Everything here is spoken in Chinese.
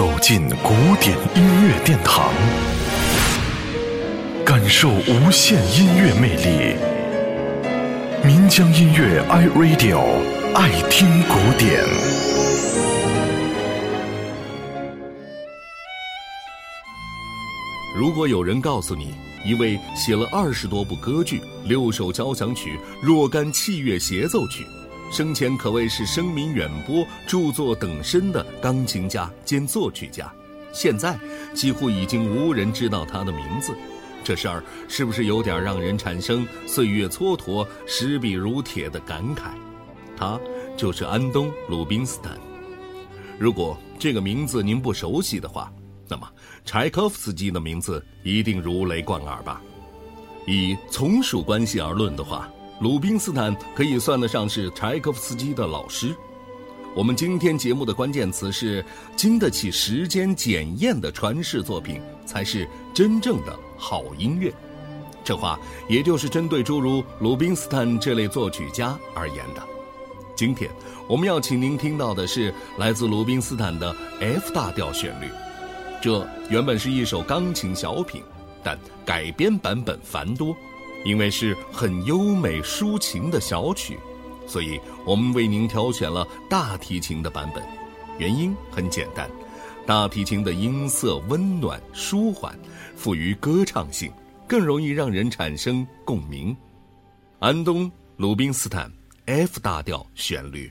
走进古典音乐殿堂，感受无限音乐魅力。民江音乐 iRadio 爱听古典。如果有人告诉你，一位写了二十多部歌剧、六首交响曲、若干器乐协奏曲。生前可谓是声名远播、著作等身的钢琴家兼作曲家，现在几乎已经无人知道他的名字。这事儿是不是有点让人产生“岁月蹉跎，石笔如铁”的感慨？他就是安东·鲁宾斯坦。如果这个名字您不熟悉的话，那么柴可夫斯基的名字一定如雷贯耳吧？以从属关系而论的话。鲁宾斯坦可以算得上是柴可夫斯基的老师。我们今天节目的关键词是“经得起时间检验的传世作品才是真正的好音乐”。这话也就是针对诸如鲁宾斯坦这类作曲家而言的。今天我们要请您听到的是来自鲁宾斯坦的 F 大调旋律。这原本是一首钢琴小品，但改编版本繁多。因为是很优美抒情的小曲，所以我们为您挑选了大提琴的版本。原因很简单，大提琴的音色温暖舒缓，富于歌唱性，更容易让人产生共鸣。安东·鲁宾斯坦 F 大调旋律。